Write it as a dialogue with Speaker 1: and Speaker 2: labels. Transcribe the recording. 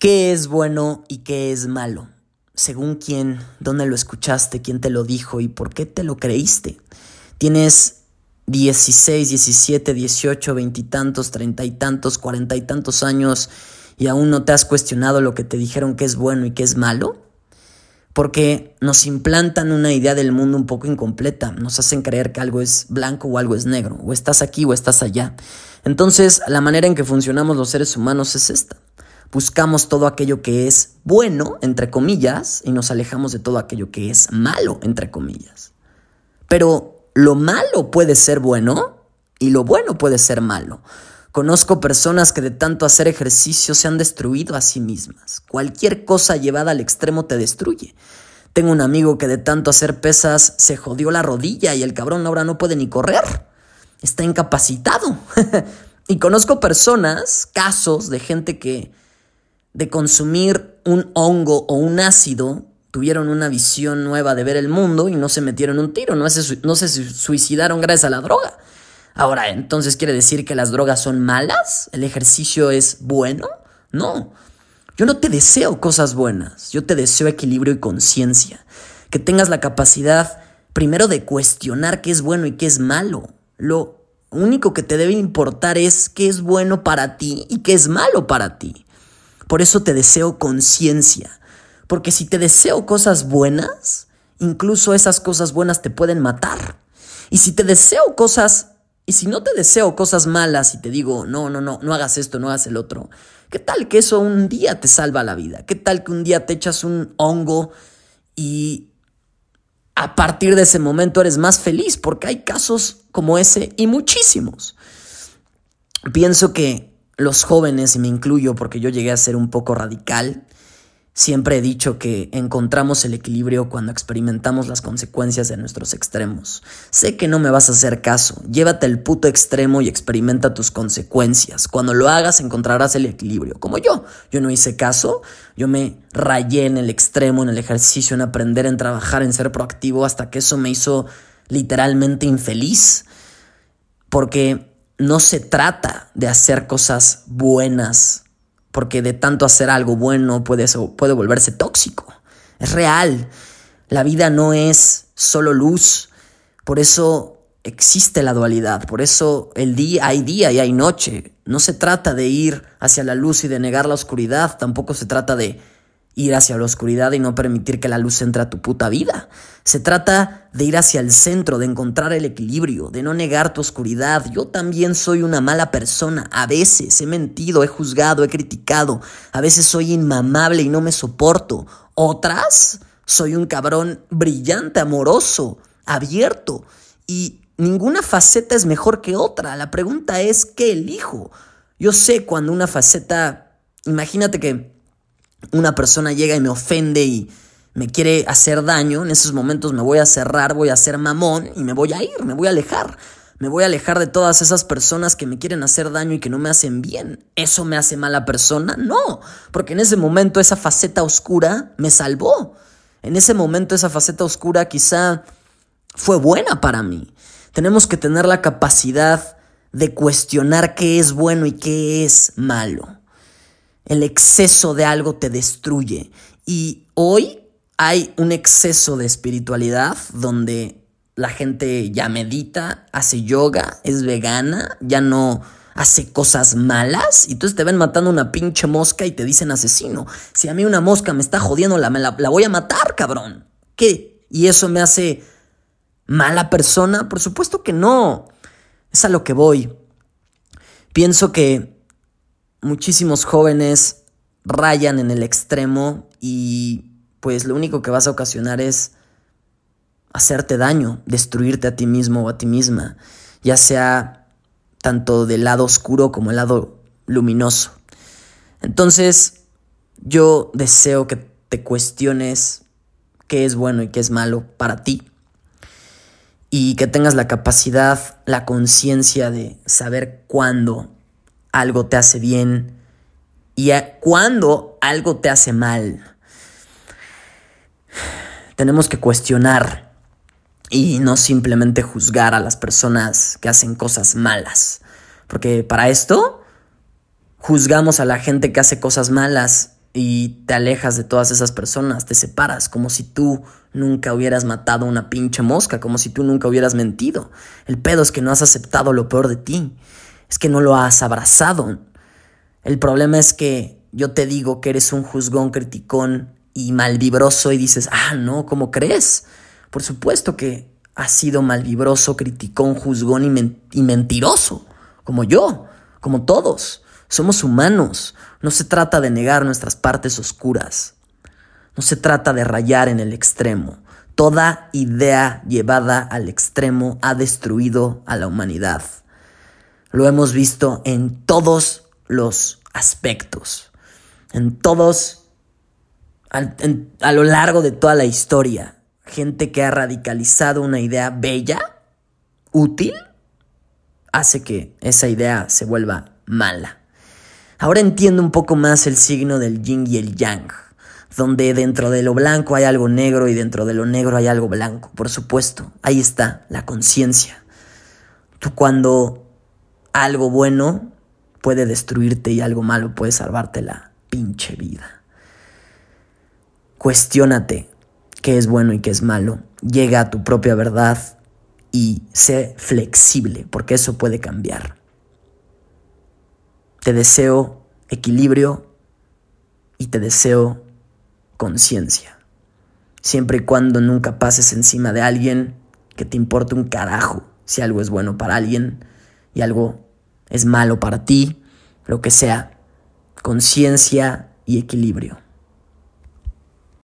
Speaker 1: ¿Qué es bueno y qué es malo? Según quién, dónde lo escuchaste, quién te lo dijo y por qué te lo creíste. Tienes 16, 17, 18, veintitantos, treinta y tantos, cuarenta y tantos años y aún no te has cuestionado lo que te dijeron que es bueno y que es malo. Porque nos implantan una idea del mundo un poco incompleta, nos hacen creer que algo es blanco o algo es negro, o estás aquí o estás allá. Entonces, la manera en que funcionamos los seres humanos es esta buscamos todo aquello que es bueno, entre comillas, y nos alejamos de todo aquello que es malo, entre comillas. Pero lo malo puede ser bueno y lo bueno puede ser malo. Conozco personas que de tanto hacer ejercicio se han destruido a sí mismas. Cualquier cosa llevada al extremo te destruye. Tengo un amigo que de tanto hacer pesas se jodió la rodilla y el cabrón ahora no puede ni correr. Está incapacitado. y conozco personas, casos de gente que de consumir un hongo o un ácido, tuvieron una visión nueva de ver el mundo y no se metieron un tiro, no se, no se suicidaron gracias a la droga. Ahora, entonces quiere decir que las drogas son malas, el ejercicio es bueno. No, yo no te deseo cosas buenas, yo te deseo equilibrio y conciencia, que tengas la capacidad primero de cuestionar qué es bueno y qué es malo. Lo único que te debe importar es qué es bueno para ti y qué es malo para ti. Por eso te deseo conciencia. Porque si te deseo cosas buenas, incluso esas cosas buenas te pueden matar. Y si te deseo cosas, y si no te deseo cosas malas y te digo, no, no, no, no hagas esto, no hagas el otro, ¿qué tal que eso un día te salva la vida? ¿Qué tal que un día te echas un hongo y a partir de ese momento eres más feliz? Porque hay casos como ese y muchísimos. Pienso que los jóvenes, y me incluyo porque yo llegué a ser un poco radical, siempre he dicho que encontramos el equilibrio cuando experimentamos las consecuencias de nuestros extremos. Sé que no me vas a hacer caso, llévate el puto extremo y experimenta tus consecuencias. Cuando lo hagas encontrarás el equilibrio, como yo. Yo no hice caso, yo me rayé en el extremo, en el ejercicio, en aprender, en trabajar, en ser proactivo, hasta que eso me hizo literalmente infeliz. Porque no se trata de hacer cosas buenas, porque de tanto hacer algo bueno puede, volverse tóxico. Es real. La vida no es solo luz. Por eso existe la dualidad. Por eso el día hay día y hay noche. No se trata de ir hacia la luz y de negar la oscuridad. Tampoco se trata de ir hacia la oscuridad y no permitir que la luz entre a tu puta vida. Se trata de ir hacia el centro, de encontrar el equilibrio, de no negar tu oscuridad. Yo también soy una mala persona. A veces he mentido, he juzgado, he criticado. A veces soy inmamable y no me soporto. Otras, soy un cabrón brillante, amoroso, abierto. Y ninguna faceta es mejor que otra. La pregunta es, ¿qué elijo? Yo sé cuando una faceta... Imagínate que una persona llega y me ofende y me quiere hacer daño, en esos momentos me voy a cerrar, voy a ser mamón y me voy a ir, me voy a alejar. Me voy a alejar de todas esas personas que me quieren hacer daño y que no me hacen bien. ¿Eso me hace mala persona? No, porque en ese momento esa faceta oscura me salvó. En ese momento esa faceta oscura quizá fue buena para mí. Tenemos que tener la capacidad de cuestionar qué es bueno y qué es malo. El exceso de algo te destruye. Y hoy hay un exceso de espiritualidad donde la gente ya medita, hace yoga, es vegana, ya no hace cosas malas y entonces te ven matando una pinche mosca y te dicen asesino. Si a mí una mosca me está jodiendo, la, la, voy a matar, cabrón. ¿Qué? ¿Y eso me hace mala persona? Por supuesto que no. Es a lo que voy. Pienso que muchísimos jóvenes rayan en el extremo y pues lo único que vas a ocasionar es hacerte daño, destruirte a ti mismo o a ti misma, ya sea tanto del lado oscuro como el lado luminoso. Entonces, yo deseo que te cuestiones qué es bueno y qué es malo para ti y que tengas la capacidad, la conciencia de saber cuándo algo te hace bien y cuando algo te hace mal. Tenemos que cuestionar y no simplemente juzgar a las personas que hacen cosas malas. Porque para esto juzgamos a la gente que hace cosas malas y te alejas de todas esas personas, te separas, como si tú nunca hubieras matado una pinche mosca, como si tú nunca hubieras mentido. El pedo es que no has aceptado lo peor de ti, es que no lo has abrazado. El problema es que yo te digo que eres un juzgón, criticón y malvibroso y dices, ah, no, ¿cómo crees? Por supuesto que has sido malvibroso, criticón, juzgón y, y mentiroso, como yo, como todos. Somos humanos. No se trata de negar nuestras partes oscuras. No se trata de rayar en el extremo. Toda idea llevada al extremo ha destruido a la humanidad. Lo hemos visto en todos los aspectos, en todos, a lo largo de toda la historia. Gente que ha radicalizado una idea bella, útil, hace que esa idea se vuelva mala. Ahora entiendo un poco más el signo del yin y el yang, donde dentro de lo blanco hay algo negro y dentro de lo negro hay algo blanco. Por supuesto, ahí está la conciencia. Tú cuando algo bueno puede destruirte y algo malo puede salvarte la pinche vida. Cuestiónate qué es bueno y qué es malo. Llega a tu propia verdad y sé flexible, porque eso puede cambiar. Te deseo equilibrio y te deseo conciencia. Siempre y cuando nunca pases encima de alguien que te importe un carajo si algo es bueno para alguien y algo es malo para ti, lo que sea. Conciencia y equilibrio.